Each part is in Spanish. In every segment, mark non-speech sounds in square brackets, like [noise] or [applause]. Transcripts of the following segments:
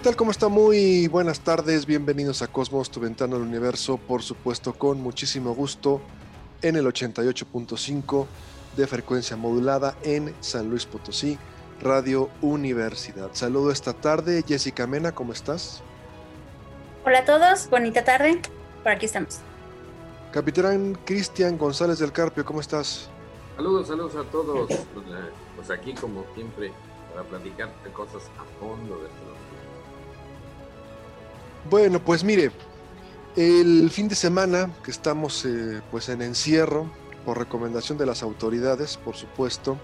¿Qué tal? ¿Cómo está? Muy buenas tardes, bienvenidos a Cosmos, tu ventana al universo, por supuesto con muchísimo gusto en el 88.5 de frecuencia modulada en San Luis Potosí, Radio Universidad. Saludo esta tarde, Jessica Mena, ¿cómo estás? Hola a todos, bonita tarde, por aquí estamos. Capitán Cristian González del Carpio, ¿cómo estás? Saludos, saludos a todos. Pues, eh, pues aquí como siempre para platicar de cosas a fondo de todo. Bueno, pues mire, el fin de semana que estamos eh, pues en encierro, por recomendación de las autoridades, por supuesto,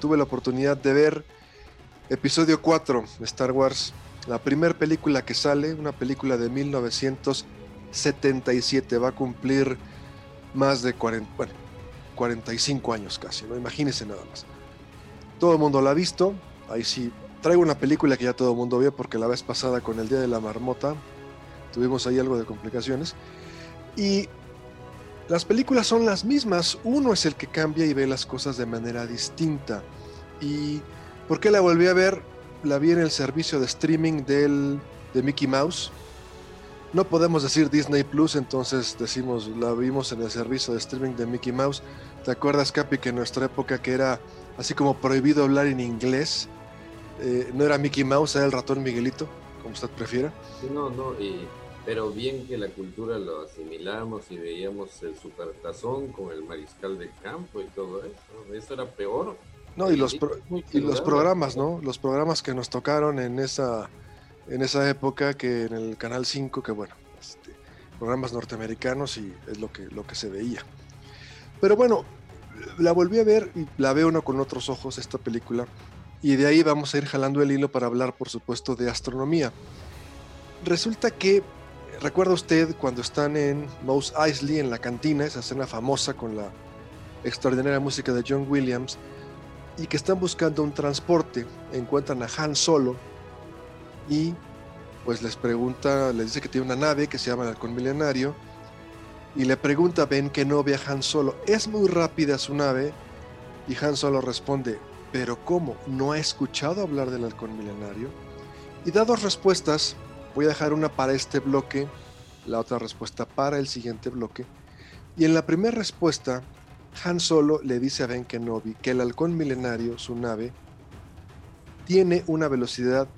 tuve la oportunidad de ver episodio 4 de Star Wars, la primera película que sale, una película de 1977, va a cumplir más de 40, bueno, 45 años casi, ¿no? Imagínense nada más. Todo el mundo la ha visto, ahí sí traigo una película que ya todo el mundo vio porque la vez pasada con el Día de la Marmota tuvimos ahí algo de complicaciones. Y las películas son las mismas, uno es el que cambia y ve las cosas de manera distinta. ¿Y por qué la volví a ver? La vi en el servicio de streaming del, de Mickey Mouse. No podemos decir Disney Plus, entonces decimos, la vimos en el servicio de streaming de Mickey Mouse. ¿Te acuerdas, Capi, que en nuestra época que era así como prohibido hablar en inglés? Eh, no era Mickey Mouse, era el ratón Miguelito, como usted prefiera. No, no, pero bien que la cultura lo asimilamos y veíamos el supertazón con el mariscal de campo y todo eso. Eso era peor. No, y los, y los programas, ¿no? Los programas que nos tocaron en esa, en esa época, que en el Canal 5, que bueno, este, programas norteamericanos y es lo que, lo que se veía. Pero bueno, la volví a ver y la veo uno con otros ojos, esta película y de ahí vamos a ir jalando el hilo para hablar, por supuesto, de astronomía. Resulta que, recuerda usted cuando están en Mouse Eisley, en la cantina, esa escena famosa con la extraordinaria música de John Williams, y que están buscando un transporte, encuentran a Han Solo y pues les pregunta, les dice que tiene una nave que se llama el Halcón Milenario, y le pregunta Ben que no vea Han Solo, es muy rápida su nave, y Han Solo responde, pero ¿cómo? ¿No ha escuchado hablar del halcón milenario? Y da dos respuestas, voy a dejar una para este bloque, la otra respuesta para el siguiente bloque. Y en la primera respuesta, Han Solo le dice a Ben Kenobi que el halcón milenario, su nave, tiene una velocidad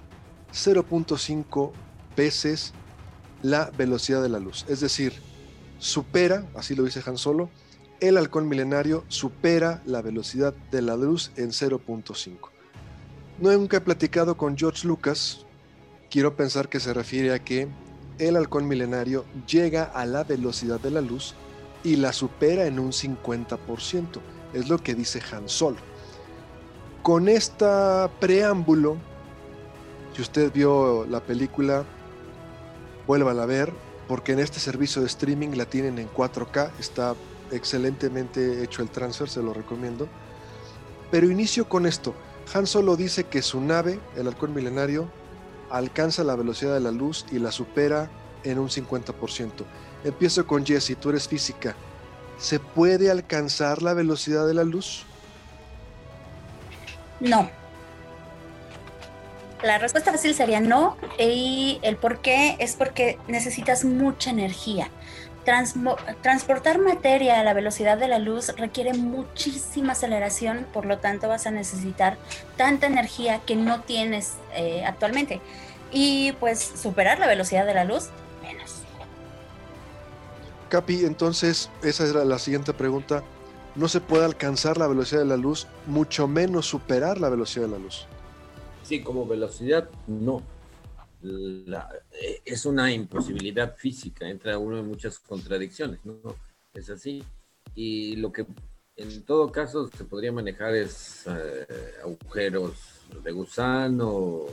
0.5 veces la velocidad de la luz. Es decir, supera, así lo dice Han Solo, el halcón milenario supera la velocidad de la luz en 0.5. Nunca he platicado con George Lucas, quiero pensar que se refiere a que el halcón milenario llega a la velocidad de la luz y la supera en un 50%, es lo que dice Han Solo. Con este preámbulo, si usted vio la película, vuélvala a ver, porque en este servicio de streaming la tienen en 4K, está excelentemente hecho el transfer, se lo recomiendo. Pero inicio con esto. Han Solo dice que su nave, el halcón milenario, alcanza la velocidad de la luz y la supera en un 50%. Empiezo con Jessie, tú eres física. ¿Se puede alcanzar la velocidad de la luz? No. La respuesta fácil sería no y el por qué es porque necesitas mucha energía transportar materia a la velocidad de la luz requiere muchísima aceleración, por lo tanto vas a necesitar tanta energía que no tienes eh, actualmente. Y pues superar la velocidad de la luz, menos. Capi, entonces esa era la siguiente pregunta. No se puede alcanzar la velocidad de la luz, mucho menos superar la velocidad de la luz. Sí, como velocidad, no eh, es una imposibilidad física, entra uno en muchas contradicciones, ¿no? Es así. Y lo que En todo caso, se podría manejar es, eh, agujeros de gusano,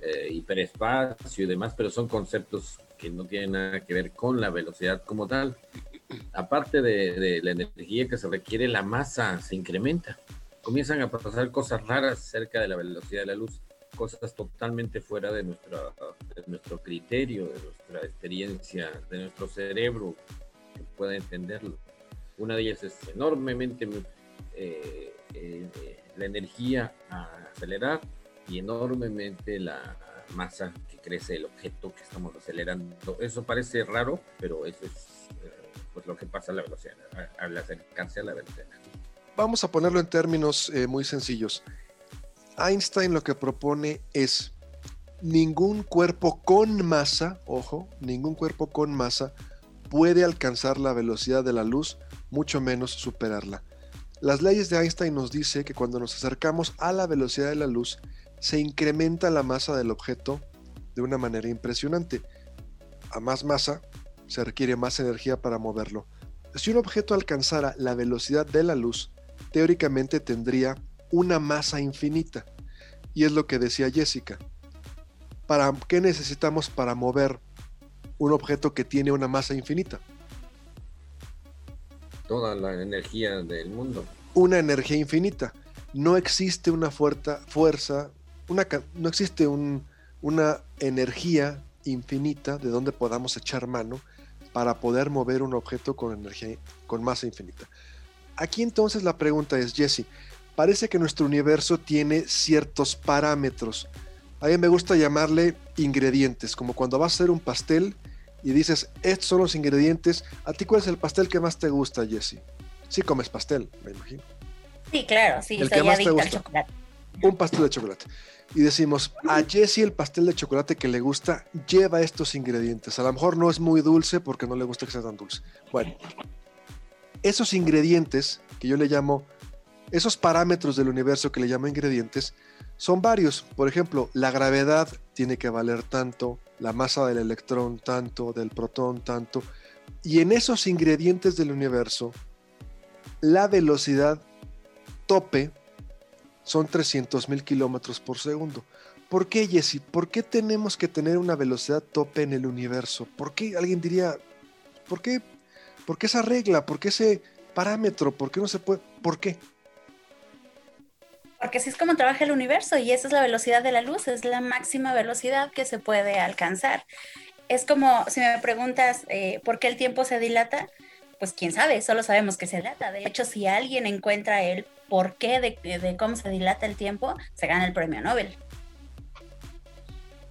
eh, hiperespacio y demás, pero son conceptos que no tienen nada que ver con la velocidad como tal. Aparte de, de la energía que se requiere, la masa se incrementa. Comienzan a pasar cosas raras cerca de la velocidad de la luz cosas totalmente fuera de, nuestra, de nuestro criterio, de nuestra experiencia, de nuestro cerebro, que pueda entenderlo. Una de ellas es enormemente eh, eh, la energía a acelerar y enormemente la masa que crece el objeto que estamos acelerando. Eso parece raro, pero eso es eh, pues lo que pasa a la velocidad, al acercarse a la velocidad. Vamos a ponerlo en términos muy sencillos. Einstein lo que propone es ningún cuerpo con masa, ojo, ningún cuerpo con masa puede alcanzar la velocidad de la luz, mucho menos superarla. Las leyes de Einstein nos dice que cuando nos acercamos a la velocidad de la luz, se incrementa la masa del objeto de una manera impresionante. A más masa, se requiere más energía para moverlo. Si un objeto alcanzara la velocidad de la luz, teóricamente tendría una masa infinita. Y es lo que decía Jessica. ¿Para qué necesitamos para mover un objeto que tiene una masa infinita? Toda la energía del mundo. Una energía infinita. No existe una fuerza, fuerza una, no existe una energía infinita de donde podamos echar mano para poder mover un objeto con energía con masa infinita. Aquí entonces la pregunta es, Jesse, parece que nuestro universo tiene ciertos parámetros. A mí me gusta llamarle ingredientes, como cuando vas a hacer un pastel y dices, estos son los ingredientes. ¿A ti cuál es el pastel que más te gusta, Jesse? Sí comes pastel, me imagino. Sí, claro, sí, el que más te gusta. Un pastel de chocolate. Y decimos, a Jesse el pastel de chocolate que le gusta lleva estos ingredientes. A lo mejor no es muy dulce porque no le gusta que sea tan dulce. Bueno, esos ingredientes que yo le llamo esos parámetros del universo que le llamo ingredientes son varios. Por ejemplo, la gravedad tiene que valer tanto, la masa del electrón tanto, del protón tanto. Y en esos ingredientes del universo, la velocidad tope son 300.000 kilómetros por segundo. ¿Por qué, Jesse? ¿Por qué tenemos que tener una velocidad tope en el universo? ¿Por qué alguien diría, ¿por qué, ¿por qué esa regla? ¿Por qué ese parámetro? ¿Por qué no se puede? ¿Por qué? Porque así es como trabaja el universo y esa es la velocidad de la luz, es la máxima velocidad que se puede alcanzar. Es como si me preguntas eh, por qué el tiempo se dilata, pues quién sabe, solo sabemos que se dilata. De hecho, si alguien encuentra el por qué de, cómo se dilata el tiempo, se gana el premio Nobel.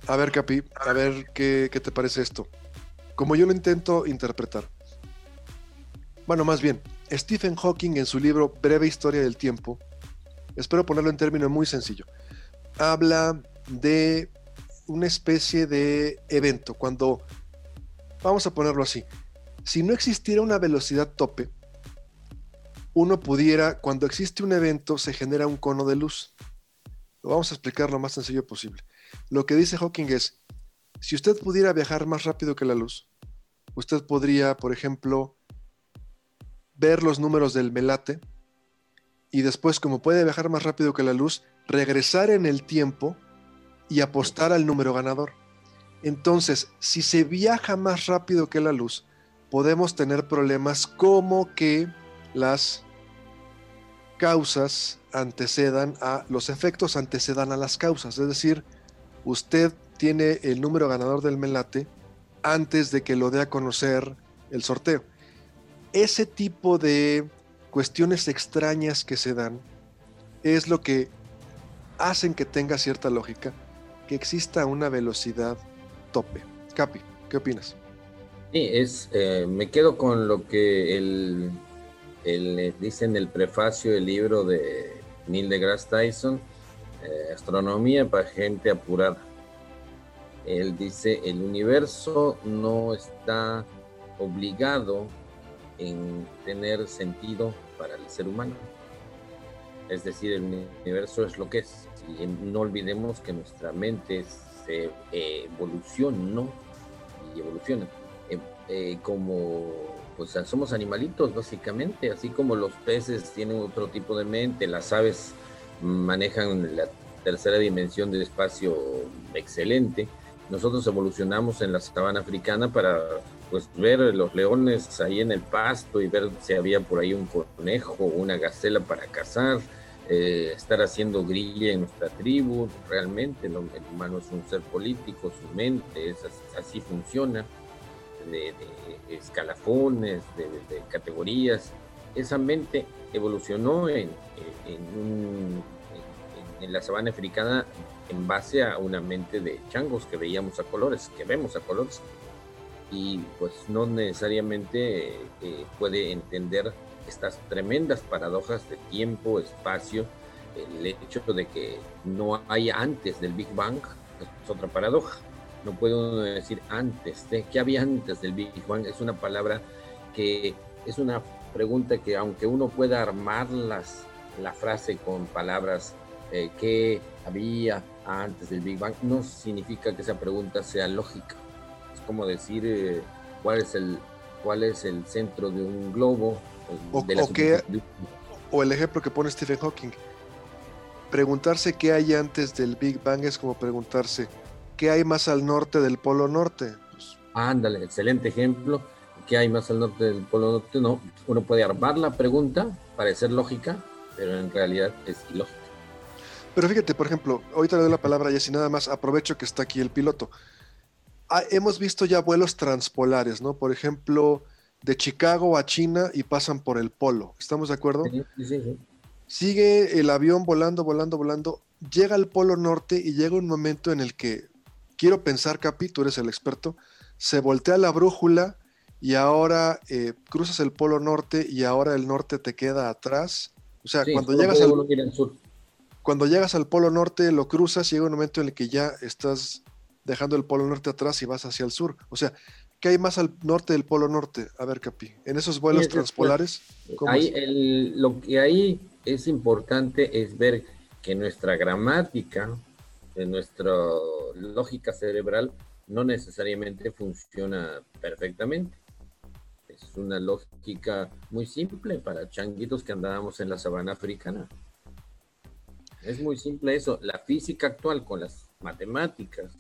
A ver, Capi, a ver qué, qué te parece esto. Como yo lo intento interpretar. Bueno, más bien, Stephen Hawking en su libro Breve Historia del Tiempo espero ponerlo en términos muy sencillo. Habla de una especie de evento, cuando, vamos a ponerlo así, si no existiera una velocidad tope, uno pudiera, cuando existe un evento, se genera un cono de luz. Lo vamos a explicar lo más sencillo posible. Lo que dice Hawking es, si usted pudiera viajar más rápido que la luz, usted podría, por ejemplo, ver los números del melate, y después, como puede viajar más rápido que la luz, regresar en el tiempo y apostar al número ganador. Entonces, si se viaja más rápido que la luz, podemos tener problemas como que las causas antecedan a los efectos antecedan a las causas, es decir, usted tiene el número ganador del melate antes de que lo dé a conocer el sorteo. Ese tipo de cuestiones extrañas que se dan es lo que hacen que tenga cierta lógica que exista una velocidad tope. Capi, ¿qué opinas? Sí, es, eh, me quedo con lo que el, dice en el prefacio del libro de Neil deGrasse Tyson, eh, Astronomía para gente apurada. Él dice, el universo no está obligado en tener sentido para el ser humano. Es decir, el universo es lo que es. No olvidemos que nuestra mente se evoluciona y evoluciona. Eh, eh, como pues somos animalitos básicamente, así como los peces tienen otro tipo de mente, las aves manejan la tercera dimensión del espacio excelente. Nosotros evolucionamos en la sabana africana para pues ver los leones ahí en el pasto y ver si había por ahí un conejo o una gacela para cazar, eh, estar haciendo grilla en nuestra tribu, realmente el humano es un ser político, su mente es así, funciona, de, escalafones, de, categorías. Esa mente evolucionó en, en, en la sabana africana en base a una mente de changos que veíamos a colores, que vemos a colores y pues no necesariamente eh, puede entender estas tremendas paradojas de tiempo, espacio, el hecho de que no hay antes del Big Bang es otra paradoja. No puedo decir antes de, ¿qué había antes del Big Bang? Es una palabra que es una pregunta que aunque uno pueda armar las, la frase con palabras eh, que había antes del Big Bang, no significa que esa pregunta sea lógica como decir eh, cuál es el cuál es el centro de un globo. O, o, el ejemplo que pone Stephen Hawking. Preguntarse qué hay antes del Big Bang es como preguntarse qué hay más al norte del Polo Norte. Pues, Ándale, excelente ejemplo. ¿Qué hay más al norte del Polo Norte? No, uno puede armar la pregunta, parecer lógica, pero en realidad es ilógica. Pero fíjate, por ejemplo, ahorita le doy la palabra a Jessy, nada más aprovecho que está aquí el piloto. Ah, hemos visto ya vuelos transpolares, ¿no? Por ejemplo, de Chicago a China y pasan por el polo. ¿Estamos de acuerdo? Sí, sí, sí. Sigue el avión volando, volando, volando. Llega al polo norte y llega un momento en el que, quiero pensar, Capi, tú eres el experto, se voltea la brújula y ahora eh, cruzas el polo norte y ahora el norte te queda atrás. O sea, cuando llegas al... Cuando llegas al polo norte, lo cruzas y llega un momento en el que ya estás dejando el Polo Norte atrás y vas hacia el sur. O sea, ¿qué hay más al norte del Polo Norte? A ver, Capi, en esos vuelos transpolares. lo que ahí es importante es ver que nuestra gramática, nuestra lógica cerebral, no necesariamente funciona perfectamente. Es una lógica muy simple para changuitos que andábamos en la sabana africana. Es muy simple eso. La física actual con las matemáticas,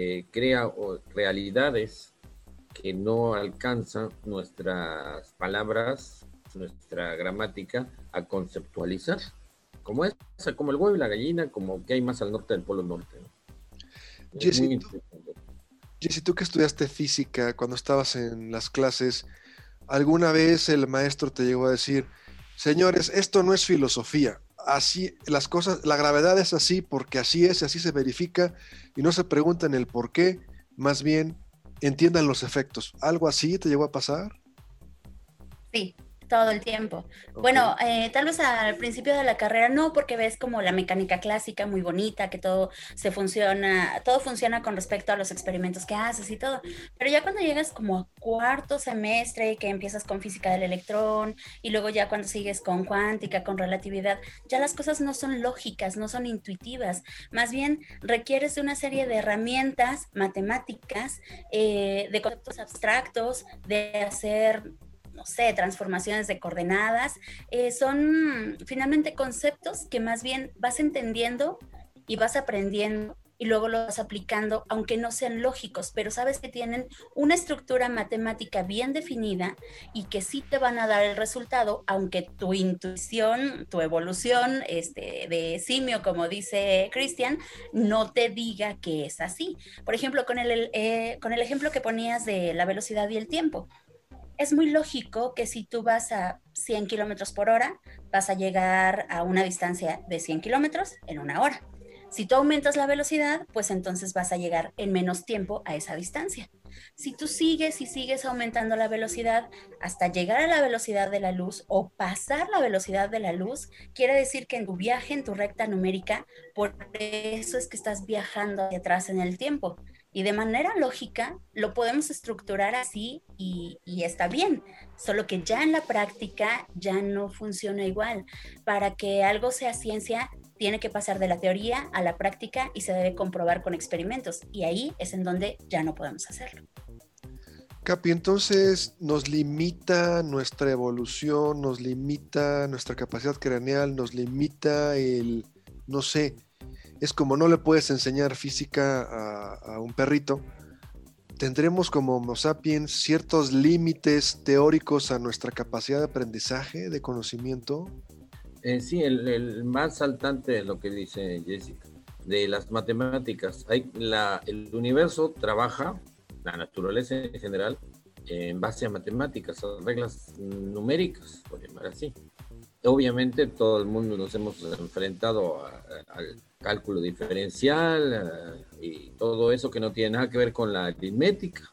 eh, crea realidades que no alcanzan nuestras palabras, nuestra gramática a conceptualizar, como es, como el huevo y la gallina, como que hay más al norte del Polo Norte. Jessy, tú que estudiaste física cuando estabas en las clases, ¿alguna vez el maestro te llegó a decir, señores, esto no es filosofía, así, las cosas, la gravedad es así porque así es, así se verifica y no se preguntan el por qué, más bien entiendan los efectos. ¿Algo así te llegó a pasar? Sí, todo el tiempo. Bueno, eh, tal vez al principio de la carrera no, porque ves como la mecánica clásica muy bonita, que todo se funciona, todo funciona con respecto a los experimentos que haces y todo. Pero ya cuando llegas como a cuarto semestre, que empiezas con física del electrón, y luego ya cuando sigues con cuántica, con relatividad, ya las cosas no son lógicas, no son intuitivas. Más bien requieres de una serie de herramientas matemáticas, eh, de conceptos abstractos, de hacer no sé, transformaciones de coordenadas, eh, son finalmente conceptos que más bien vas entendiendo y vas aprendiendo y luego los vas aplicando, aunque no sean lógicos, pero sabes que tienen una estructura matemática bien definida y que sí te van a dar el resultado, aunque tu intuición, tu evolución este, de simio, como dice Cristian, no te diga que es así. Por ejemplo, con el, eh, con el ejemplo que ponías de la velocidad y el tiempo es muy lógico que si tú vas a 100 kilómetros por hora, vas a llegar a una distancia de 100 kilómetros en una hora. Si tú aumentas la velocidad, pues entonces vas a llegar en menos tiempo a esa distancia. Si tú sigues y sigues aumentando la velocidad hasta llegar a la velocidad de la luz o pasar la velocidad de la luz, quiere decir que en tu viaje, en tu recta numérica, por eso es que estás viajando hacia atrás en el tiempo. Y de manera lógica lo podemos estructurar así y, está bien, solo que ya en la práctica ya no funciona igual. Para que algo sea ciencia, tiene que pasar de la teoría a la práctica y se debe comprobar con experimentos. Y ahí es en donde ya no podemos hacerlo. Capi, entonces nos limita nuestra evolución, nos limita nuestra capacidad craneal, nos limita el, no sé, es como no le puedes enseñar física a, un perrito, tendremos como Homo sapiens ciertos límites teóricos a nuestra capacidad de aprendizaje, de conocimiento. Eh, sí, el, más saltante de lo que dice Jessica, de las matemáticas. Hay la, el universo trabaja la naturaleza en general en base a matemáticas, a reglas numéricas, por llamar así. Obviamente todo el mundo nos hemos enfrentado al cálculo diferencial y todo eso que no tiene nada que ver con la aritmética,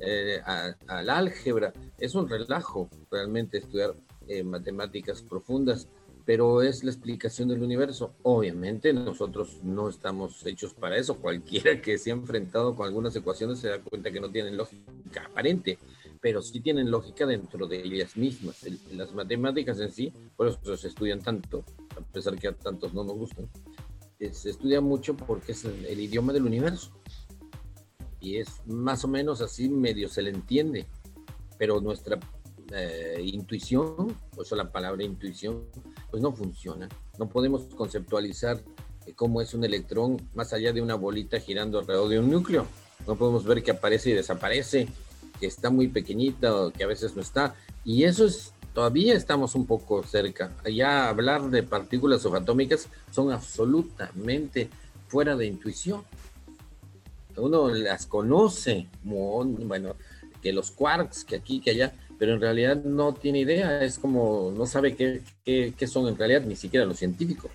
eh, al álgebra. Es un relajo realmente estudiar eh, matemáticas profundas pero es la explicación del universo. Obviamente nosotros no estamos hechos para eso. Cualquiera que se ha enfrentado con algunas ecuaciones se da cuenta que no tienen lógica aparente, pero sí tienen lógica dentro de ellas mismas. las matemáticas en sí, por eso se estudian tanto, a pesar que a tantos no nos gustan, eh, se estudia mucho porque es el, idioma del universo. Y es más o menos así, medio se le entiende, pero nuestra eh, intuición, por eso la palabra intuición, pues no funciona. No podemos conceptualizar eh, cómo es un electrón más allá de una bolita girando alrededor de un núcleo. No podemos ver que aparece y desaparece, que está muy pequeñita o que a veces no está. Y eso es, todavía estamos un poco cerca. Ya hablar de partículas subatómicas son absolutamente fuera de intuición. Uno las conoce, bueno, que los quarks, que aquí, que allá, pero en realidad no tiene idea, es como no sabe qué, qué, son en realidad ni siquiera los científicos.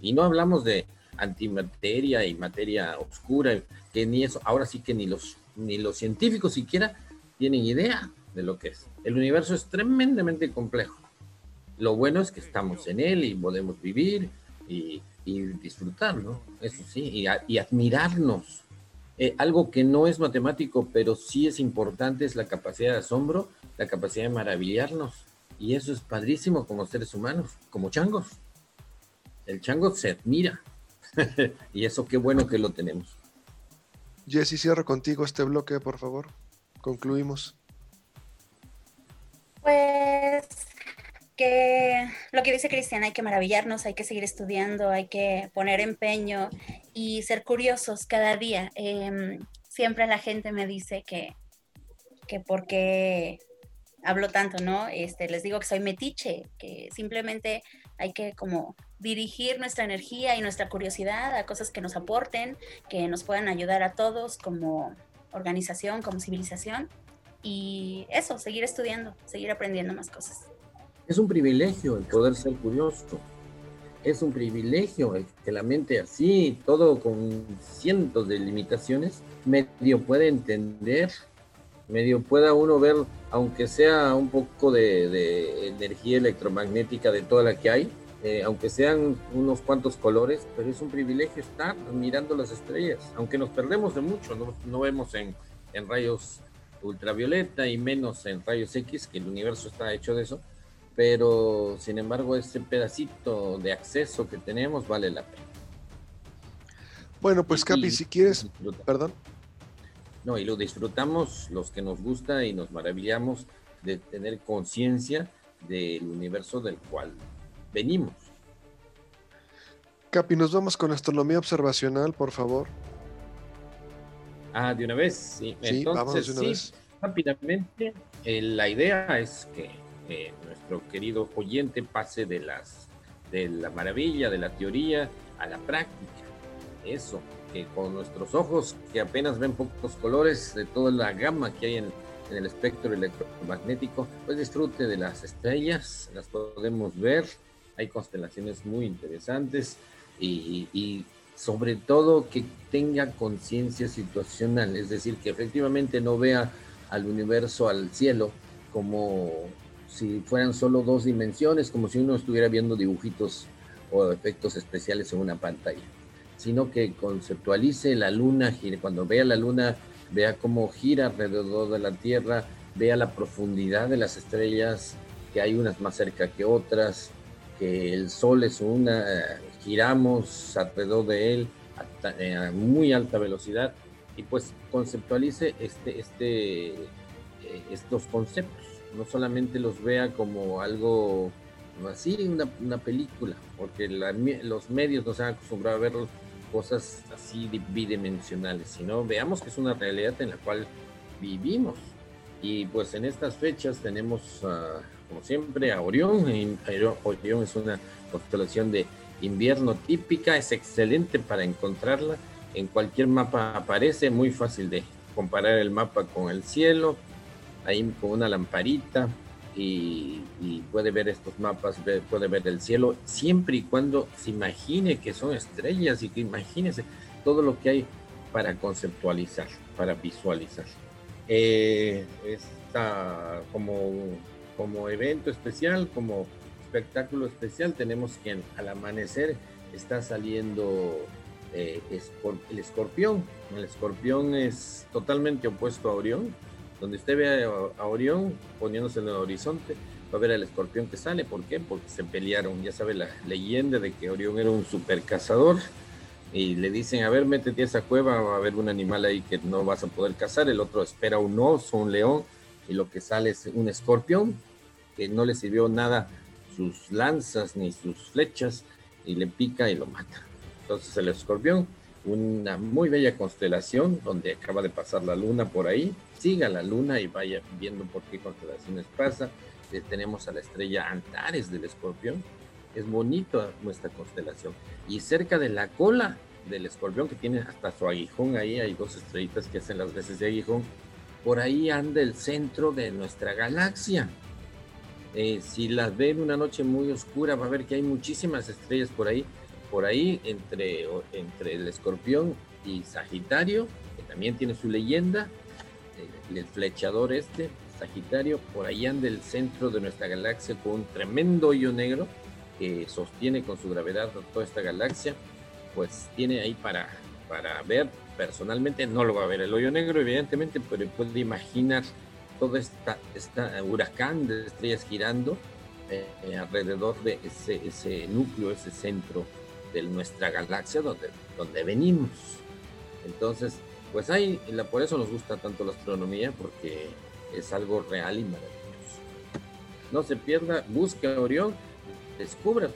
Y no hablamos de antimateria y materia oscura, que ni eso, ahora sí que ni los, ni los científicos siquiera tienen idea de lo que es. El universo es tremendamente complejo. Lo bueno es que estamos en él y podemos vivir y, y disfrutarlo, eso sí, y, admirarnos. Eh, algo que no es matemático, pero sí es importante, es la capacidad de asombro la capacidad de maravillarnos. Y eso es padrísimo como seres humanos, como changos. El chango se admira. [laughs] y eso qué bueno que lo tenemos. Jessy, cierro contigo este bloque, por favor. Concluimos. Pues que lo que dice Cristian, hay que maravillarnos, hay que seguir estudiando, hay que poner empeño y ser curiosos cada día. Em, siempre la gente me dice que, que porque hablo tanto, ¿no? Este, les digo que soy metiche, que simplemente hay que como dirigir nuestra energía y nuestra curiosidad a cosas que nos aporten, que nos puedan ayudar a todos como organización, como civilización. Y eso, seguir estudiando, seguir aprendiendo más cosas. Es un privilegio el poder ser curioso. Es un privilegio el que la mente así, todo con cientos de limitaciones, medio puede entender medio pueda uno ver, aunque sea un poco de, energía electromagnética de toda la que hay, eh, aunque sean unos cuantos colores, pero es un privilegio estar mirando las estrellas, aunque nos perdemos de mucho, no, vemos en, en, rayos ultravioleta y menos en rayos X, que el universo está hecho de eso, pero sin embargo ese pedacito de acceso que tenemos vale la pena. Bueno, pues Capi, si quieres, perdón. No, y lo disfrutamos los que nos gusta y nos maravillamos de tener conciencia del universo del cual venimos. Capi, nos vamos con astronomía observacional, por favor. Ah, de una vez, sí. Entonces, sí, rápidamente, eh, la idea es que eh, nuestro querido oyente pase de las de la maravilla, de la teoría a la práctica. Eso, que con nuestros ojos, que apenas ven pocos colores de toda la gama que hay en, el espectro electromagnético, pues disfrute de las estrellas, las podemos ver, hay constelaciones muy interesantes y, sobre todo que tenga conciencia situacional, es decir, que efectivamente no vea al universo, al cielo, como si fueran solo dos dimensiones, como si uno estuviera viendo dibujitos o efectos especiales en una pantalla sino que conceptualice la luna, cuando vea la luna, vea cómo gira alrededor de la Tierra, vea la profundidad de las estrellas, que hay unas más cerca que otras, que el Sol es una, giramos alrededor de él a, muy alta velocidad y pues conceptualice este, este eh, estos conceptos, no solamente los vea como algo así, una, una película, porque los medios nos han acostumbrado a ver cosas así bidimensionales, sino veamos que es una realidad en la cual vivimos. Y pues en estas fechas tenemos, como siempre, a Orión. Orión es una constelación de invierno típica, es excelente para encontrarla. En cualquier mapa aparece, muy fácil de comparar el mapa con el cielo, ahí con una lamparita y, puede ver estos mapas, puede ver el cielo, siempre y cuando se imagine que son estrellas y que imagínese todo lo que hay para conceptualizar, para visualizar. Eh, está como, como evento especial, como espectáculo especial, tenemos que al amanecer está saliendo eh, el escorpión. El escorpión es totalmente opuesto a Orión. Donde usted ve a, Orión poniéndose en el horizonte, va a ver al escorpión que sale. ¿Por qué? Porque se pelearon. Ya sabe la leyenda de que Orión era un super cazador. Y le dicen, a ver, métete a esa cueva, va a haber un animal ahí que no vas a poder cazar. El otro espera un oso, un león. Y lo que sale es un escorpión, que no le sirvió nada sus lanzas ni sus flechas. Y le pica y lo mata. Entonces el escorpión, una muy bella constelación donde acaba de pasar la luna por ahí. Siga la luna y vaya viendo por qué constelaciones pasa. Eh, tenemos a la estrella Antares del escorpión. Es bonito nuestra constelación. Y cerca de la cola del escorpión, que tiene hasta su aguijón ahí, hay dos estrellitas que hacen las veces de aguijón. Por ahí anda el centro de nuestra galaxia. Eh, si las ve en una noche muy oscura, va a ver que hay muchísimas estrellas por ahí. Por ahí entre, entre el escorpión y Sagitario, que también tiene su leyenda, el, el flechador este, Sagitario, por ahí anda el centro de nuestra galaxia con un tremendo hoyo negro que sostiene con su gravedad toda esta galaxia, pues tiene ahí para, para ver. Personalmente, no lo va a ver el hoyo negro evidentemente, pero puede imaginar todo esta, esta huracán de estrellas girando eh, alrededor de ese, núcleo, ese centro de nuestra galaxia donde, donde venimos. Entonces, pues ahí, por eso nos gusta tanto la astronomía, porque es algo real y maravilloso. No se pierda, busque a Orión, descubra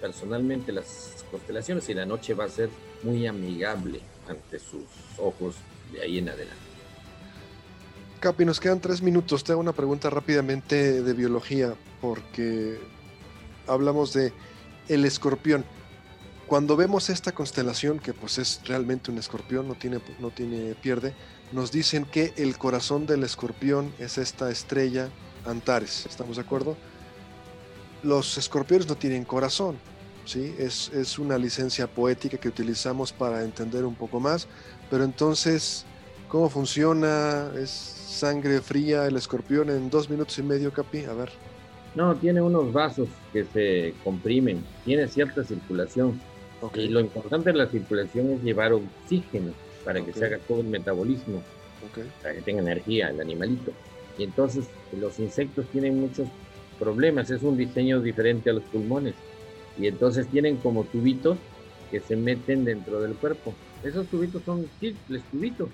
personalmente las constelaciones y la noche va a ser muy amigable ante sus ojos de ahí en adelante. Capi, nos quedan tres minutos. Te hago una pregunta rápidamente de biología, porque hablamos de el escorpión. Cuando vemos esta constelación, que pues es realmente un escorpión, no tiene, no tiene pierde, nos dicen que el corazón del escorpión es esta estrella Antares. ¿Estamos de acuerdo? Los escorpiones no tienen corazón, ¿sí? Es, es una licencia poética que utilizamos para entender un poco más, pero entonces, ¿cómo funciona? ¿Es sangre fría el escorpión en dos minutos y medio, Capi? A ver. No, tiene unos vasos que se comprimen, tiene cierta circulación y lo importante de la circulación es llevar oxígeno para que se haga todo el metabolismo, para que tenga energía el animalito. Y entonces los insectos tienen muchos problemas, es un diseño diferente a los pulmones. Y entonces tienen como tubitos que se meten dentro del cuerpo. Esos tubitos son simples tubitos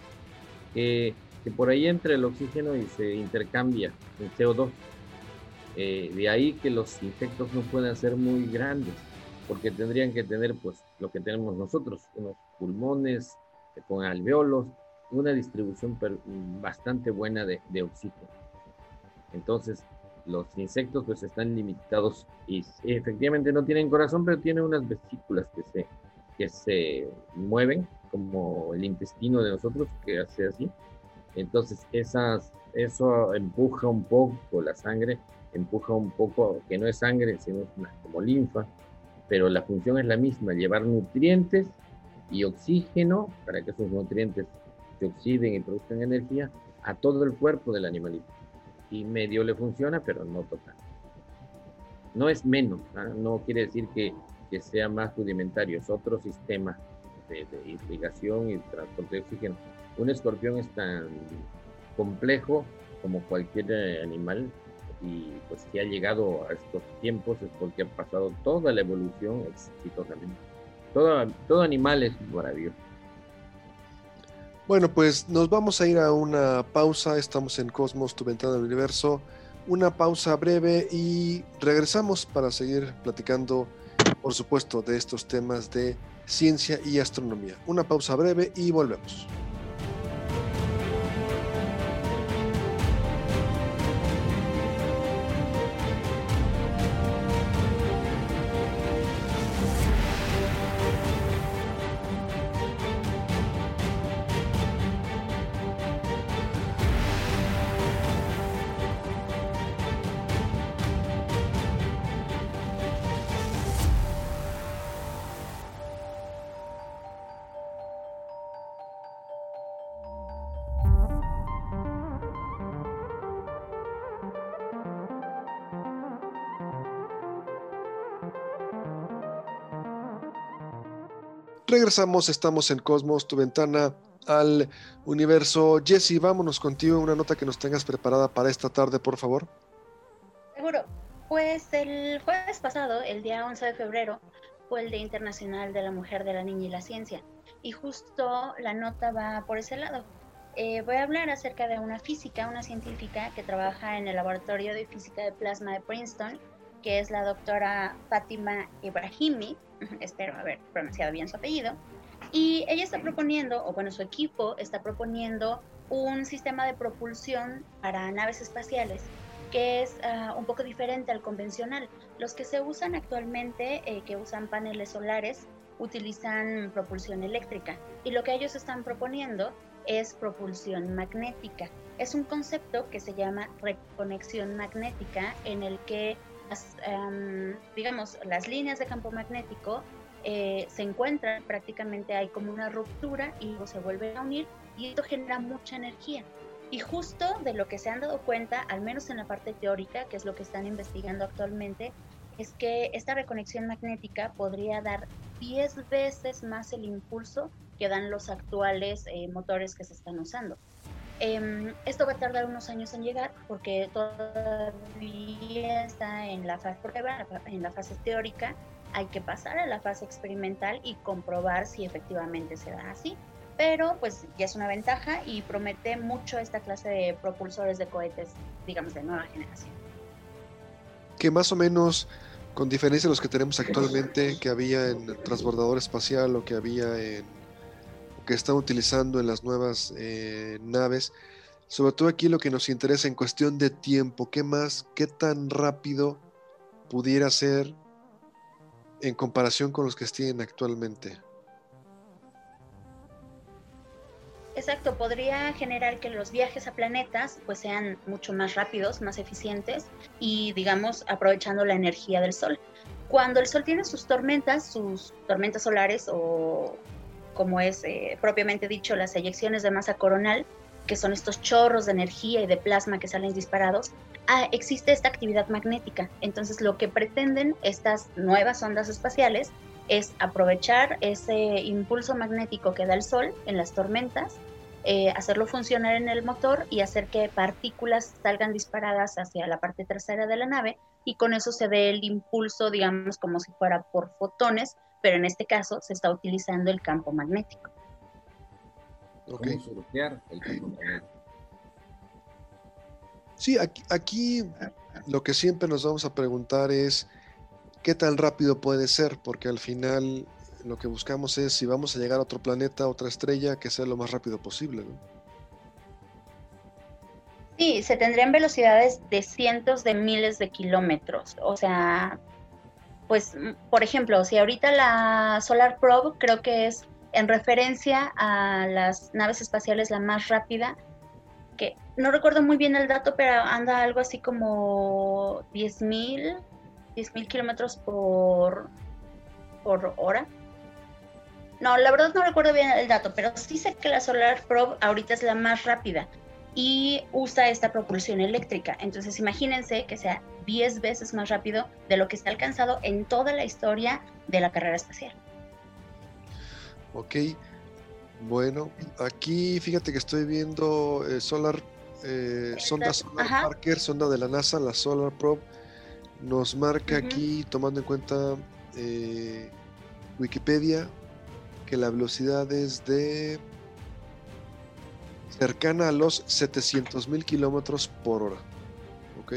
que, por ahí entra el oxígeno y se intercambia en CO2. Eh, de ahí que los insectos no pueden ser muy grandes porque tendrían que tener pues lo que tenemos nosotros, unos pulmones con alveolos, una distribución bastante buena de, oxígeno. Entonces, los insectos pues están limitados y efectivamente no tienen corazón, pero tienen unas vesículas que se, que se mueven, como el intestino de nosotros, que hace así. Entonces, esas, eso empuja un poco la sangre, empuja un poco, que no es sangre, sino como linfa, pero la función es la misma, llevar nutrientes y oxígeno para que esos nutrientes se oxiden y produzcan energía a todo el cuerpo del animalito. Y medio le funciona, pero no total. No es menos, ¿ah? no quiere decir que, que, sea más rudimentario, es otro sistema de, de irrigación y transporte de oxígeno. Un escorpión es tan complejo como cualquier eh, animal y pues si ha llegado a estos tiempos es porque ha pasado toda la evolución exitosamente. Todo, todo animal es maravilloso. Bueno, pues nos vamos a ir a una pausa. Estamos en Cosmos, tu ventana del universo. Una pausa breve y regresamos para seguir platicando, por supuesto, de estos temas de ciencia y astronomía. Una pausa breve y volvemos. Regresamos, estamos en Cosmos, tu ventana al universo. Jesse, vámonos contigo, una nota que nos tengas preparada para esta tarde, por favor. Seguro. Pues el jueves pasado, el día 11 de febrero, fue el Día Internacional de la Mujer, de la Niña y la Ciencia. Y justo la nota va por ese lado. Eh, voy a hablar acerca de una física, una científica que trabaja en el Laboratorio de Física de Plasma de Princeton, que es la doctora Fátima Ibrahimi, [laughs] espero haber pronunciado bien su apellido, y ella está proponiendo, o bueno, su equipo está proponiendo un sistema de propulsión para naves espaciales que es ah, un poco diferente al convencional. Los que se usan actualmente, eh, que usan paneles solares, utilizan propulsión eléctrica y lo que ellos están proponiendo es propulsión magnética. Es un concepto que se llama reconexión magnética en el que Em, digamos, las líneas de campo magnético eh, se encuentran, prácticamente hay como una ruptura y luego se vuelven a unir y esto genera mucha energía. Y justo de lo que se han dado cuenta, al menos en la parte teórica, que es lo que están investigando actualmente, es que esta reconexión magnética podría dar 10 veces más el impulso que dan los actuales eh, motores que se están usando. Em, esto va a tardar unos años en llegar porque todavía está en la fase prueba, en la fase teórica. Hay que pasar a la fase experimental y comprobar si efectivamente se da así. Pero pues ya es una ventaja y promete mucho esta clase de propulsores de cohetes, digamos, de nueva generación. Que más o menos, con diferencia de los que tenemos actualmente, que había en transbordador espacial o que había en que están utilizando en las nuevas eh, naves. Sobre todo aquí lo que nos interesa en cuestión de tiempo, ¿qué más, qué tan rápido pudiera ser en comparación con los que tienen actualmente? Exacto, podría generar que los viajes a planetas pues sean mucho más rápidos, más eficientes y digamos aprovechando la energía del Sol. Cuando el Sol tiene sus tormentas, sus tormentas solares o como es eh, propiamente dicho las eyecciones de masa coronal, que son estos chorros de energía y de plasma que salen disparados, ah, existe esta actividad magnética. Entonces lo que pretenden estas nuevas ondas espaciales es aprovechar ese impulso magnético que da el Sol en las tormentas, eh, hacerlo funcionar en el motor y hacer que partículas salgan disparadas hacia la parte trasera de la nave y con eso se dé el impulso, digamos, como si fuera por fotones pero en este caso se está utilizando el campo magnético. Okay. el campo magnético? Sí, aquí, lo que siempre nos vamos a preguntar es qué tan rápido puede ser, porque al final lo que buscamos es si vamos a llegar a otro planeta, a otra estrella, que sea lo más rápido posible. ¿no? Sí, se tendrían velocidades de cientos de miles de kilómetros. O sea, pues, por ejemplo, si ahorita la Solar Probe creo que es en referencia a las naves espaciales la más rápida, que no recuerdo muy bien el dato, pero anda algo así como 10.000 10.000 kilómetros por, por hora. No, la verdad no recuerdo bien el dato, pero sí sé que la Solar Probe ahorita es la más rápida y usa esta propulsión eléctrica. Entonces imagínense que sea 10 veces más rápido de lo que se ha alcanzado en toda la historia de la carrera espacial. Ok, bueno, aquí fíjate que estoy viendo eh, Solar, eh, sonda Solar Parker, sonda de la NASA, la Solar Probe, nos marca aquí, tomando en cuenta eh, Wikipedia, que la velocidad es de cercana a los 700 mil kilómetros por hora. ¿Ok?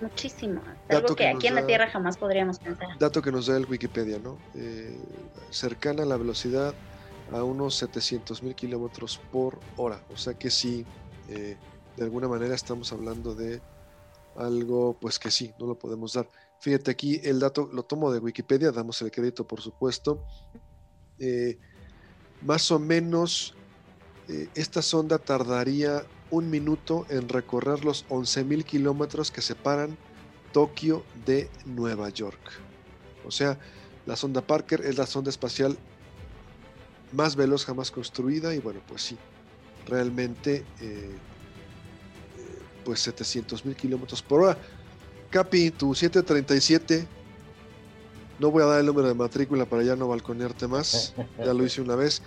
Muchísimo. algo que, aquí en la Tierra jamás podríamos pensar. Dato que nos da el Wikipedia, ¿no? Eh, cercana a la velocidad a unos 700 mil kilómetros por hora. O sea que sí, eh, de alguna manera estamos hablando de algo, pues que sí, no lo podemos dar. Fíjate aquí, el dato lo tomo de Wikipedia, damos el crédito, por supuesto. Eh, más o menos, esta sonda tardaría un minuto en recorrer los 11.000 kilómetros que separan Tokio de Nueva York. O sea, la sonda Parker es la sonda espacial más veloz jamás construida y bueno, pues sí, realmente eh, eh, pues 700 mil kilómetros por hora. Capi, tu 737, no voy a dar el número de matrícula para ya no balconearte más, [laughs] ya lo hice una vez,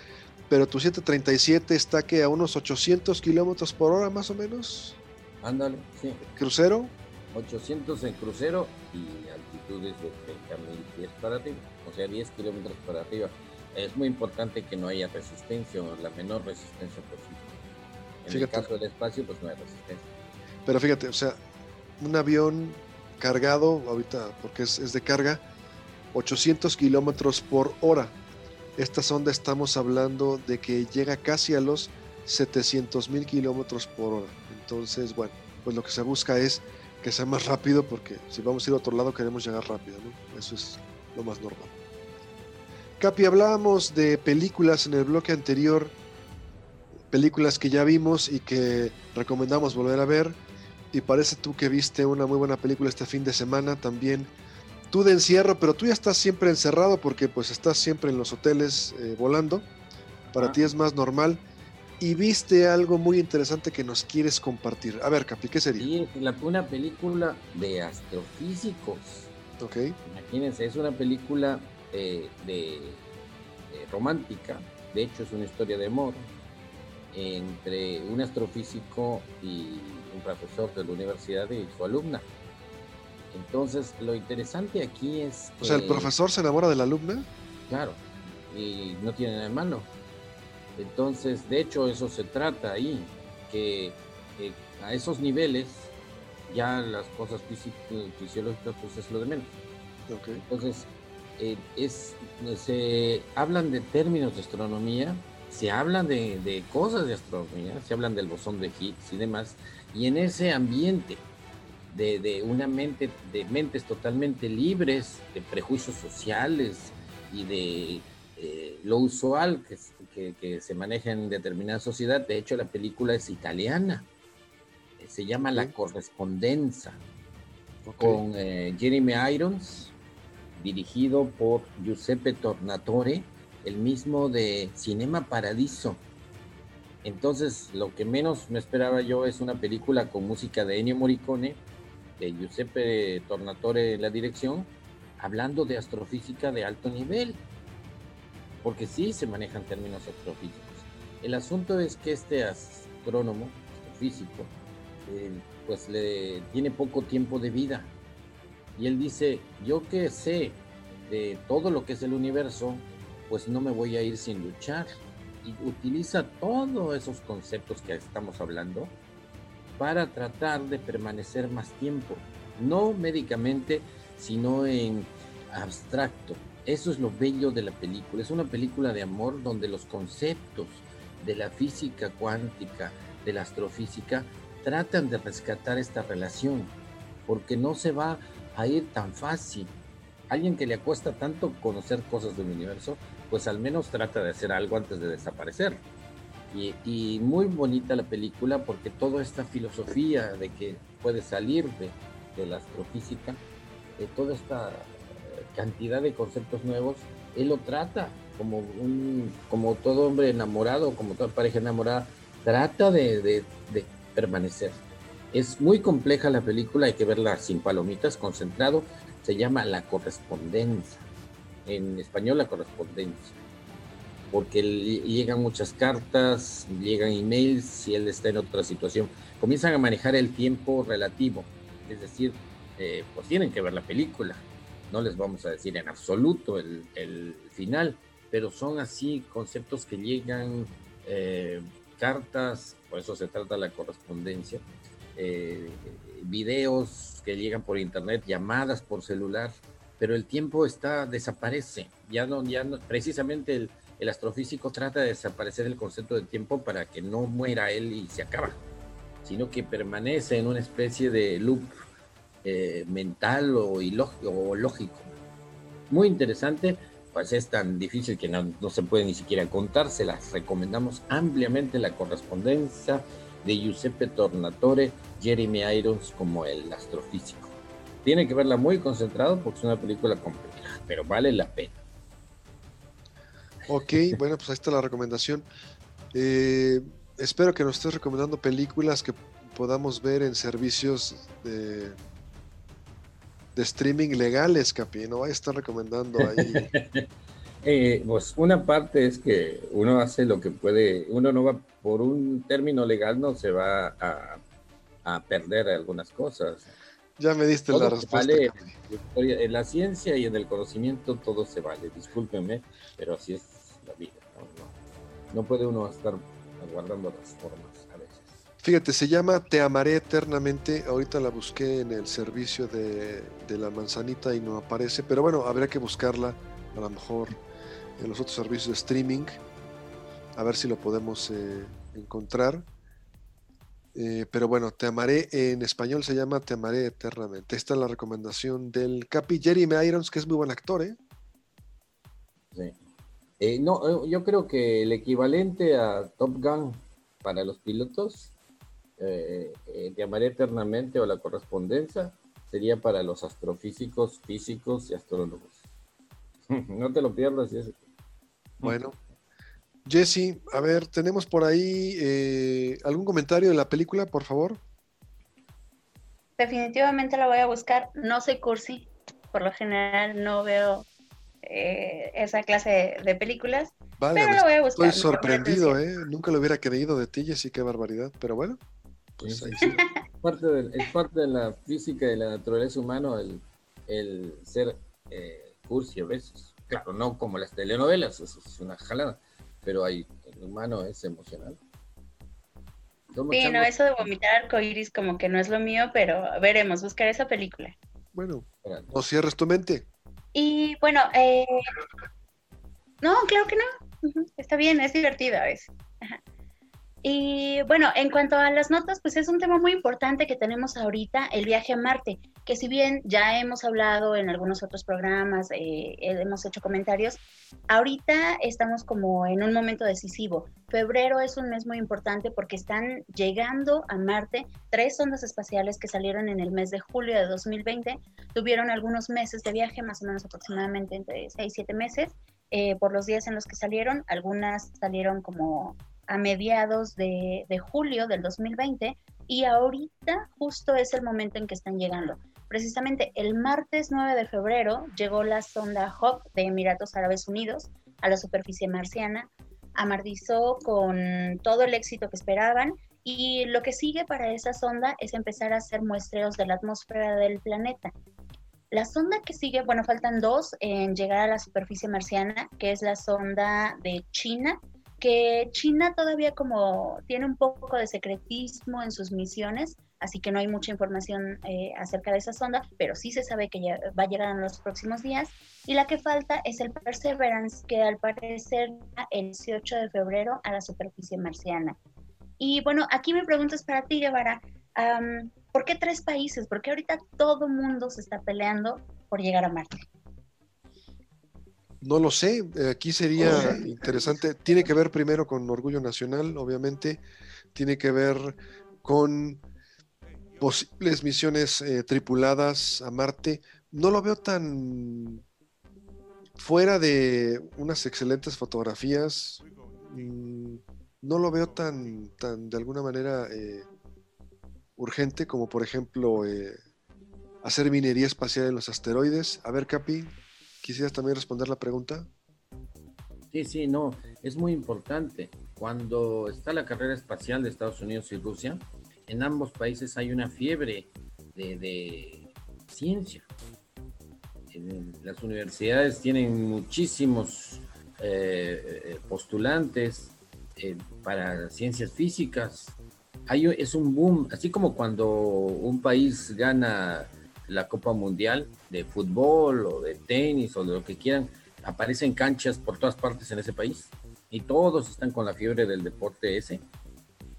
pero tu 737 está que a unos 800 kilómetros por hora más o menos. Ándale, sí. ¿Crucero? 800 en crucero y altitudes de 30 mil pies para arriba, o sea, 10 kilómetros para arriba. Es muy importante que no haya resistencia o la menor resistencia posible. En el caso del espacio, pues no hay resistencia. Pero fíjate, o sea, un avión cargado, ahorita porque es, es de carga, 800 kilómetros por hora esta sonda estamos hablando de que llega casi a los 700 mil kilómetros por hora. Entonces, bueno, pues lo que se busca es que sea más rápido porque si vamos a ir a otro lado queremos llegar rápido, ¿no? Eso es lo más normal. Capi, hablábamos de películas en el bloque anterior, películas que ya vimos y que recomendamos volver a ver. Y parece tú que viste una muy buena película este fin de semana también tú de encierro, pero tú ya estás siempre encerrado porque pues estás siempre en los hoteles eh, volando. Para ti es más normal. Y viste algo muy interesante que nos quieres compartir. A ver, Capi, ¿qué sería? Sí, una película de astrofísicos. Ok. Imagínense, es una película eh, de, romántica. De hecho, es una historia de amor entre un astrofísico y un profesor de la universidad y su alumna. Entonces, lo interesante aquí es... O sea, ¿el profesor se enamora de la alumna? Claro, y no tiene nada de malo. Entonces, de hecho, eso se trata ahí, que eh, a esos niveles ya las cosas fisiológicas pues es lo de menos. Entonces, eh, es, se hablan de términos de astronomía, se hablan de, de, cosas de astronomía, se hablan del bosón de Higgs y demás, y en ese ambiente de, una mente, de mentes totalmente libres de prejuicios sociales y de eh, lo usual que, que, se maneja en determinada sociedad. De hecho, la película es italiana. Se llama La Correspondencia, con eh, Jeremy Irons, dirigido por Giuseppe Tornatore, el mismo de Cinema Paradiso. Entonces, lo que menos me esperaba yo es una película con música de Ennio Morricone, de Giuseppe Tornatore en la dirección, hablando de astrofísica de alto nivel, porque sí se manejan términos astrofísicos. El asunto es que este astrónomo, astrofísico, eh, pues le tiene poco tiempo de vida. Y él dice, yo que sé de todo lo que es el universo, pues no me voy a ir sin luchar. Y utiliza todos esos conceptos que estamos hablando para tratar de permanecer más tiempo, no médicamente, sino en abstracto. Eso es lo bello de la película. Es una película de amor donde los conceptos de la física cuántica, de la astrofísica, tratan de rescatar esta relación, porque no se va a ir tan fácil. Alguien que le cuesta tanto conocer cosas del universo, pues al menos trata de hacer algo antes de desaparecer. Y, muy bonita la película porque toda esta filosofía de que puede salir de, la astrofísica, de toda esta cantidad de conceptos nuevos, él lo trata como un como todo hombre enamorado, como toda pareja enamorada, trata de permanecer. Es muy compleja la película, hay que verla sin palomitas, concentrado. Se llama La Correspondencia. En español, La Correspondencia porque llegan muchas cartas, llegan emails si él está en otra situación. Comienzan a manejar el tiempo relativo, es decir, eh, pues tienen que ver la película. No les vamos a decir en absoluto el, final, pero son así conceptos que llegan eh, cartas, por eso se trata la correspondencia, eh, videos que llegan por internet, llamadas por celular, pero el tiempo está, desaparece. Ya no, ya no, precisamente el, el astrofísico trata de desaparecer el concepto de tiempo para que no muera él y se acaba, sino que permanece en una especie de loop eh, mental o, o lógico. Muy interesante, pues es tan difícil que no, no, se puede ni siquiera contar, se las recomendamos ampliamente la correspondencia de Giuseppe Tornatore, Jeremy Irons como el astrofísico. Tiene que verla muy concentrado porque es una película compleja, pero vale la pena. Ok, bueno, pues ahí está la recomendación. Eh, espero que nos estés recomendando películas que podamos ver en servicios de, de streaming legales, Capi. No vaya a estar recomendando ahí. [laughs] eh, pues una parte es que uno hace lo que puede, uno no va por un término legal, no se va a, a perder algunas cosas. Ya me diste la respuesta. Vale, en la ciencia y en el conocimiento todo se vale, discúlpenme, pero así es la vida. No, no, puede uno estar aguardando las formas a veces. Fíjate, se llama Te amaré eternamente. Ahorita la busqué en el servicio de, de, la manzanita y no aparece, pero bueno, habría que buscarla a lo mejor en los otros servicios de streaming, a ver si lo podemos eh, encontrar. Eh, pero bueno, Te amaré en español se llama Te amaré eternamente. Esta es la recomendación del Capi Jeremy Irons, que es muy buen actor, ¿eh? Sí. Eh, no, yo creo que el equivalente a Top Gun para los pilotos, eh, Te amaré eternamente o la correspondencia, sería para los astrofísicos, físicos y astrólogos. [laughs] no te lo pierdas. Bueno, Jesse, a ver, tenemos por ahí eh, algún comentario de la película, por favor. Definitivamente la voy a buscar. No soy cursi, por lo general no veo eh, esa clase de, películas. Vale, pero la voy a buscar. Estoy sorprendido, ¿eh? Nunca lo hubiera creído de ti, Jesse, qué barbaridad. Pero bueno, pues ahí [laughs] sí. parte de, es parte de la física y la naturaleza humana el, el ser eh, cursi a veces. Claro, no como las telenovelas, eso es una jalada pero hay, el humano es emocional. Sí, no, eso de vomitar arcoiris como que no es lo mío, pero veremos, buscar esa película. Bueno, no cierres tu mente. Y bueno, eh... no, claro que no. Está bien, es divertido a veces. Y bueno, en cuanto a las notas, pues es un tema muy importante que tenemos ahorita, el viaje a Marte, que si bien ya hemos hablado en algunos otros programas, eh, hemos hecho comentarios, ahorita estamos como en un momento decisivo. Febrero es un mes muy importante porque están llegando a Marte tres sondas espaciales que salieron en el mes de julio de 2020, tuvieron algunos meses de viaje, más o menos aproximadamente entre seis, siete meses, eh, por los días en los que salieron, algunas salieron como a mediados de, julio del 2020 y ahorita justo es el momento en que están llegando. Precisamente el martes 9 de febrero llegó la sonda Hawk de Emiratos Árabes Unidos a la superficie marciana, amardizó con todo el éxito que esperaban y lo que sigue para esa sonda es empezar a hacer muestreos de la atmósfera del planeta. La sonda que sigue, bueno, faltan dos en llegar a la superficie marciana, que es la sonda de China, que China todavía como tiene un poco de secretismo en sus misiones, así que no hay mucha información eh, acerca de esa sonda, pero sí se sabe que ya va a llegar en los próximos días. Y la que falta es el Perseverance, que al parecer el 18 de febrero a la superficie marciana. Y bueno, aquí mi pregunta es para ti, Guevara. ¿Por qué tres países? Porque ahorita todo mundo se está peleando por llegar a Marte. No lo sé, eh, aquí sería interesante. Tiene que ver primero con Orgullo Nacional, obviamente. Tiene que ver con posibles misiones eh, tripuladas a Marte. No lo veo tan fuera de unas excelentes fotografías. Mm, no lo veo tan, tan de alguna manera eh, urgente como por ejemplo hacer minería espacial en los asteroides. A ver, Capi, ¿Quisieras también responder la pregunta? Sí, sí, no, es muy importante. Cuando está la carrera espacial de Estados Unidos y Rusia, en ambos países hay una fiebre de, ciencia. las universidades tienen muchísimos eh, postulantes eh, para ciencias físicas. Hay, es un boom, así como cuando un país gana la Copa Mundial de fútbol o de tenis o de lo que quieran, aparecen canchas por todas partes en ese país y todos están con la fiebre del deporte ese.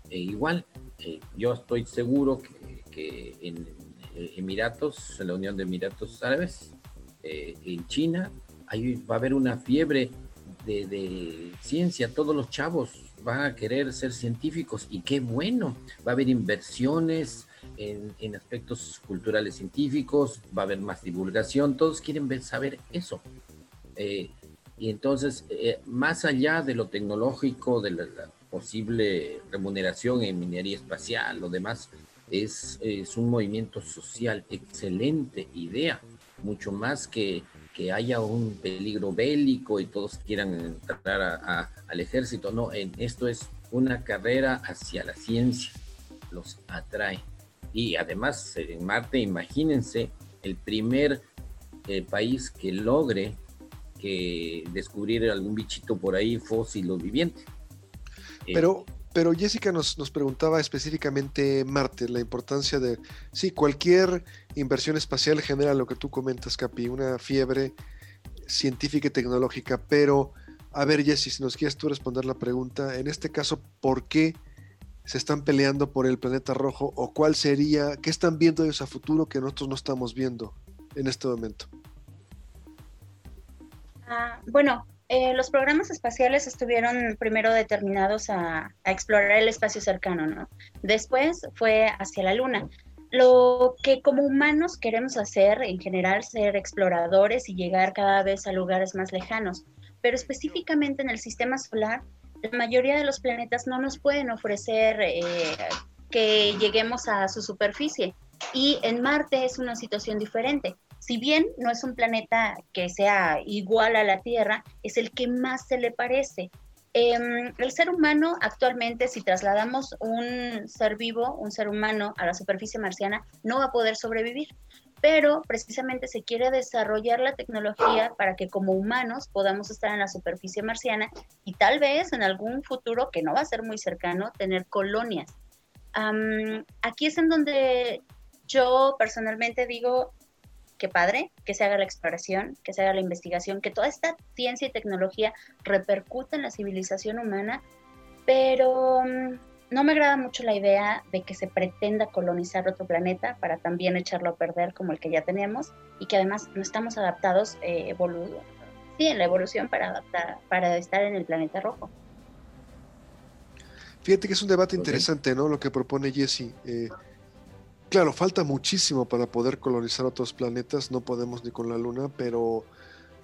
E igual, eh, yo estoy seguro que, en Emiratos, en la Unión de Emiratos Árabes, eh, en China, ahí va a haber una fiebre de, ciencia. Todos los chavos van a querer ser científicos y qué bueno. Va a haber inversiones en, aspectos culturales científicos, va a haber más divulgación. Todos quieren ver, saber eso. Eh, y entonces, más allá de lo tecnológico, de la, posible remuneración en minería espacial, lo demás, es, es un movimiento social, excelente idea, mucho más que que haya un peligro bélico y todos quieran entrar al ejército. No, en, esto es una carrera hacia la ciencia, los atrae. Y además, en Marte, imagínense el primer eh, país que logre que descubrir algún bichito por ahí fósil o viviente. Pero, pero Jessica nos, nos preguntaba específicamente Marte, la importancia de, sí, cualquier inversión espacial genera lo que tú comentas, Capi, una fiebre científica y tecnológica, pero a ver, Jessy, si nos quieres tú responder la pregunta, en este caso, ¿por qué se están peleando por el planeta rojo o cuál sería, qué están viendo ellos a futuro que nosotros no estamos viendo en este momento? Ah, bueno, eh, los programas espaciales estuvieron primero determinados a, explorar el espacio cercano, ¿no? Después fue hacia la Luna. Lo que como humanos queremos hacer, en general, ser exploradores y llegar cada vez a lugares más lejanos, pero específicamente en el sistema solar, la mayoría de los planetas no nos pueden ofrecer eh, que lleguemos a su superficie. Y en Marte es una situación diferente si bien no es un planeta que sea igual a la Tierra, es el que más se le parece. Em, el ser humano actualmente, si trasladamos un ser vivo, un ser humano a la superficie marciana, no va a poder sobrevivir. Pero precisamente se quiere desarrollar la tecnología para que como humanos podamos estar en la superficie marciana y tal vez en algún futuro, que no va a ser muy cercano, tener colonias. aquí es en donde yo personalmente digo, qué padre que se haga la exploración, que se haga la investigación, que toda esta ciencia y tecnología repercuta en la civilización humana, pero mm, no me agrada mucho la idea de que se pretenda colonizar otro planeta para también echarlo a perder como el que ya tenemos y que además no estamos adaptados eh, sí, en la evolución para adaptar, para estar en el planeta rojo. Fíjate que es un debate interesante, ¿no? Lo que propone Jesse. Eh, Claro, falta muchísimo para poder colonizar otros planetas, no podemos ni con la Luna, pero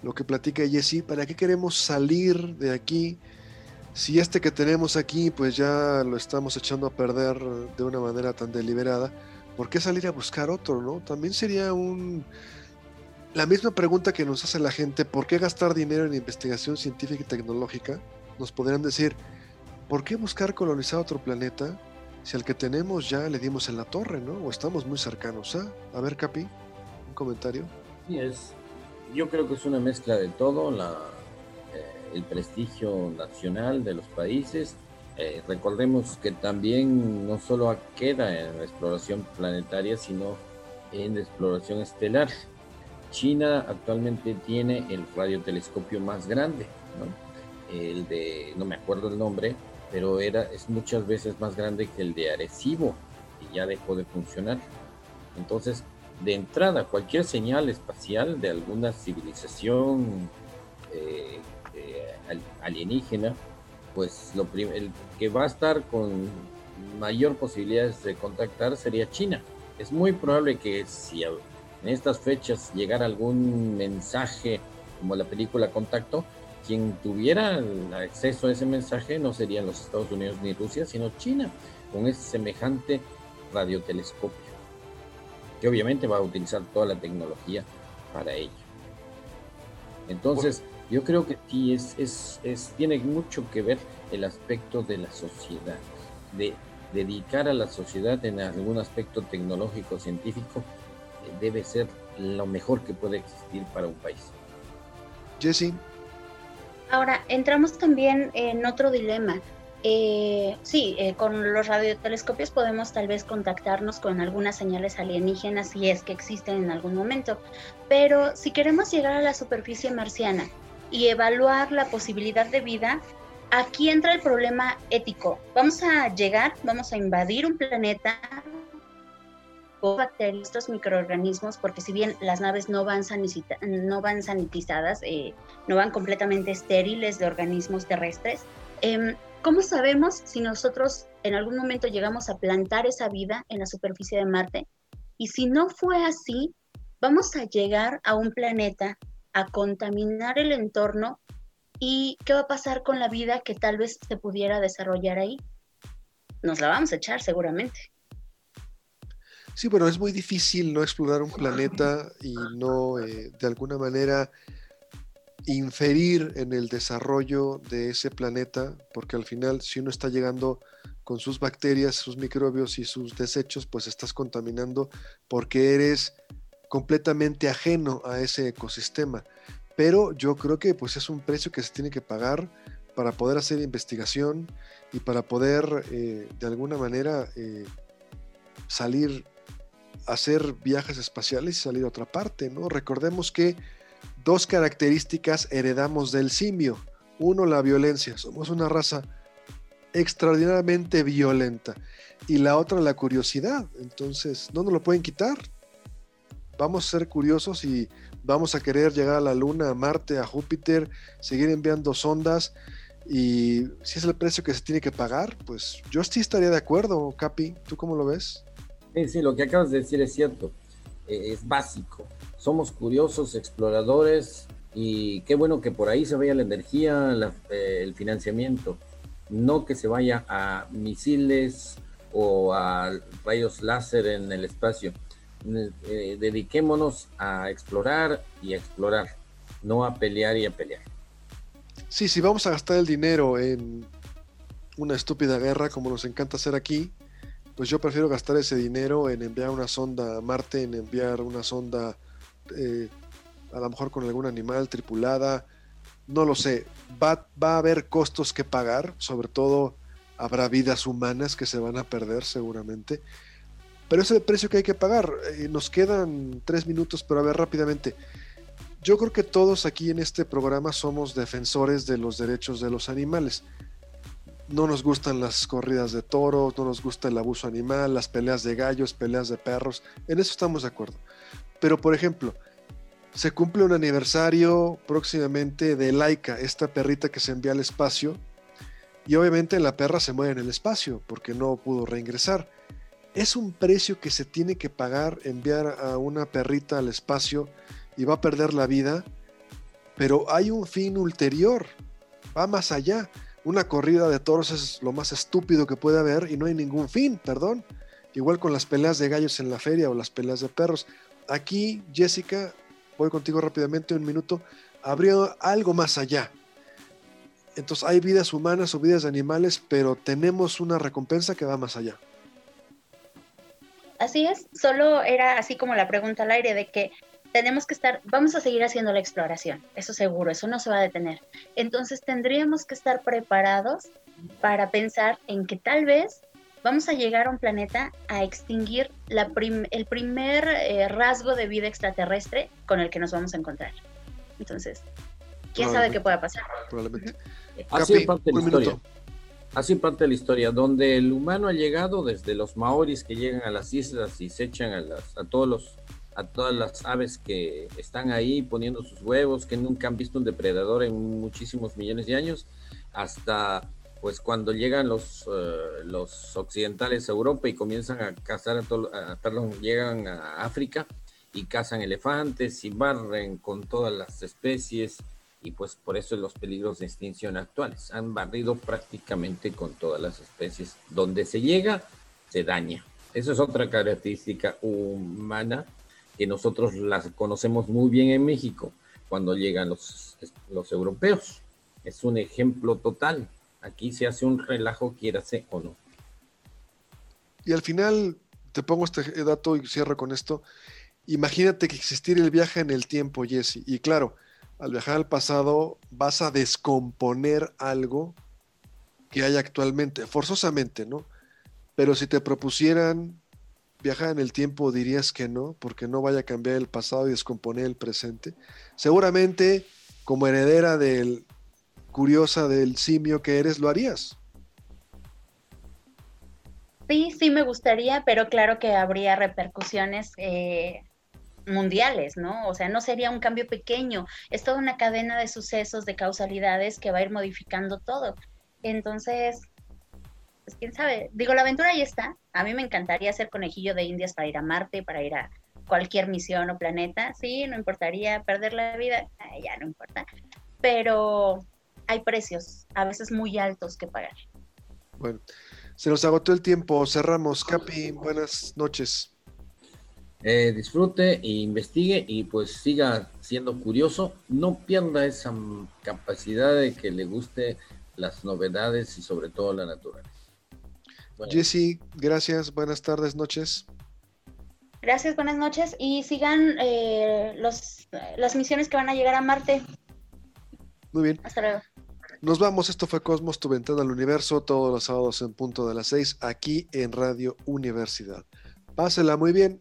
lo que platica Jesse, ¿para qué queremos salir de aquí? Si este que tenemos aquí, pues ya lo estamos echando a perder de una manera tan deliberada, ¿por qué salir a buscar otro, no? También sería un... La misma pregunta que nos hace la gente, ¿por qué gastar dinero en investigación científica y tecnológica? Nos podrían decir, ¿por qué buscar colonizar otro planeta? si al que tenemos ya le dimos en la torre, ¿no? O estamos muy cercanos ¿ah? A ver, Capi, un comentario. Sí, es, yo creo que es una mezcla de todo, la, el prestigio nacional de los países. Eh, recordemos que también no solo queda en la exploración planetaria, sino en la exploración estelar. China actualmente tiene el radiotelescopio más grande, ¿no? El de, no me acuerdo el nombre, pero era, es muchas veces más grande que el de Arecibo y ya dejó de funcionar. Entonces, de entrada, cualquier señal espacial de alguna civilización eh, alienígena, pues lo el que va a estar con mayor posibilidades de contactar sería China. Es muy probable que si en estas fechas llegara algún mensaje como la película Contacto, quien tuviera acceso a ese mensaje no serían los Estados Unidos ni Rusia, sino China, con ese semejante radiotelescopio, que obviamente va a utilizar toda la tecnología para ello. Entonces, yo creo que sí, es, es, es, tiene mucho que ver el aspecto de la sociedad, de dedicar a la sociedad en algún aspecto tecnológico, científico, eh, debe ser lo mejor que puede existir para un país. Jesse, Ahora, entramos también en otro dilema. Eh, sí, eh, con los radiotelescopios podemos tal vez contactarnos con algunas señales alienígenas si es que existen en algún momento, pero si queremos llegar a la superficie marciana y evaluar la posibilidad de vida, aquí entra el problema ético. Vamos a llegar, vamos a invadir un planeta bacterias, estos microorganismos, porque si bien las naves no van, no van sanitizadas, eh, no van completamente estériles de organismos terrestres, eh, ¿cómo sabemos si nosotros en algún momento llegamos a plantar esa vida en la superficie de Marte? Y si no fue así, vamos a llegar a un planeta a contaminar el entorno y qué va a pasar con la vida que tal vez se pudiera desarrollar ahí. Nos la vamos a echar seguramente. Sí, bueno, es muy difícil no explorar un planeta y no eh, de alguna manera inferir en el desarrollo de ese planeta, porque al final si uno está llegando con sus bacterias, sus microbios y sus desechos, pues estás contaminando porque eres completamente ajeno a ese ecosistema. Pero yo creo que pues es un precio que se tiene que pagar para poder hacer investigación y para poder eh, de alguna manera eh, salir hacer viajes espaciales y salir a otra parte, ¿no? Recordemos que dos características heredamos del simio. Uno, la violencia. Somos una raza extraordinariamente violenta. Y la otra, la curiosidad. Entonces, no nos lo pueden quitar. Vamos a ser curiosos y vamos a querer llegar a la Luna, a Marte, a Júpiter, seguir enviando sondas. Y si es el precio que se tiene que pagar, pues yo sí estaría de acuerdo, Capi. ¿Tú cómo lo ves? Sí, sí, lo que acabas de decir es cierto, eh, es básico. Somos curiosos, exploradores y qué bueno que por ahí se vaya la energía, eh, el financiamiento, no que se vaya a misiles o a rayos láser en el espacio. Eh, dediquémonos a explorar y a explorar, no a pelear y a pelear. Sí, si vamos a gastar el dinero en una estúpida guerra como nos encanta hacer aquí, pues yo prefiero gastar ese dinero en enviar una sonda a Marte, en enviar una sonda eh, a lo mejor con algún animal tripulada, no lo sé, va, va a haber costos que pagar, sobre todo habrá vidas humanas que se van a perder seguramente, pero es el precio que hay que pagar. Eh, nos quedan tres minutos, pero a ver rápidamente. Yo creo que todos aquí en este programa somos defensores de los derechos de los animales no nos gustan las corridas de toros, no nos gusta el abuso animal, las peleas de gallos, peleas de perros, en eso estamos de acuerdo. Pero por ejemplo, se cumple un aniversario próximamente de Laika, esta perrita que se envía al espacio, y obviamente la perra se muere en el espacio porque no pudo reingresar. Es un precio que se tiene que pagar enviar a una perrita al espacio y va a perder la vida, pero hay un fin ulterior, va más allá una corrida de toros es lo más estúpido que puede haber y no hay ningún fin, perdón. Igual con las peleas de gallos en la feria o las peleas de perros. Aquí, Jessica, voy contigo rápidamente un minuto, habría algo más allá. Entonces hay vidas humanas o vidas de animales, pero tenemos una recompensa que va más allá. Así es, solo era así como la pregunta al aire de que tenemos que estar, vamos a seguir haciendo la exploración, eso seguro, eso no se va a detener. Entonces tendríamos que estar preparados para pensar en que tal vez vamos a llegar a un planeta a extinguir la el primer eh, rasgo de vida extraterrestre con el que nos vamos a encontrar. Entonces, ¿quién sabe qué pueda pasar? Probablemente. Así es parte de la historia. Así parte de la historia, donde el humano ha llegado desde los maoris que llegan a las islas y se echan a, las, a todos los a todas las aves que están ahí poniendo sus huevos, que nunca han visto un depredador en muchísimos millones de años, hasta pues cuando llegan los, eh, occidentales a Europa y comienzan a cazar, a perdón, llegan a África y cazan elefantes y barren con todas las especies y pues por eso los peligros de extinción actuales. Han barrido prácticamente con todas las especies. Donde se llega, se daña. Eso es otra característica humana que nosotros las conocemos muy bien en México cuando llegan los, los europeos. Es un ejemplo total. Aquí se hace un relajo, quiérase o no. Y al final, te pongo este dato y cierro con esto. Imagínate que existiera el viaje en el tiempo, Jesse. Y claro, al viajar al pasado vas a descomponer algo que hay actualmente, forzosamente, ¿no? Pero si te propusieran viajar en el tiempo, dirías que no, porque no vaya a cambiar el pasado y descomponer el presente. Seguramente, como heredera del curiosa del simio que eres, lo harías. Sí, sí me gustaría, pero claro que habría repercusiones eh, mundiales, ¿no? O sea, no sería un cambio pequeño, es toda una cadena de sucesos, de causalidades que va a ir modificando todo. Entonces, pues quién sabe, digo, la aventura ahí está. A mí me encantaría ser conejillo de indias para ir a Marte, para ir a cualquier misión o planeta. Sí, no importaría perder la vida, ya no importa. Pero hay precios, a veces muy altos que pagar. Bueno, se nos agotó el tiempo, cerramos. Capi, buenas noches. Eh, disfrute e investigue y pues siga siendo curioso. No pierda esa capacidad de que le guste las novedades y sobre todo la naturaleza. Jesse, gracias, buenas tardes, noches. Gracias, buenas noches y sigan eh, los, las misiones que van a llegar a Marte. Muy bien. Hasta luego. Nos vamos, esto fue Cosmos, tu ventana al universo, todos los sábados en punto de las seis, aquí en Radio Universidad. Pásela muy bien,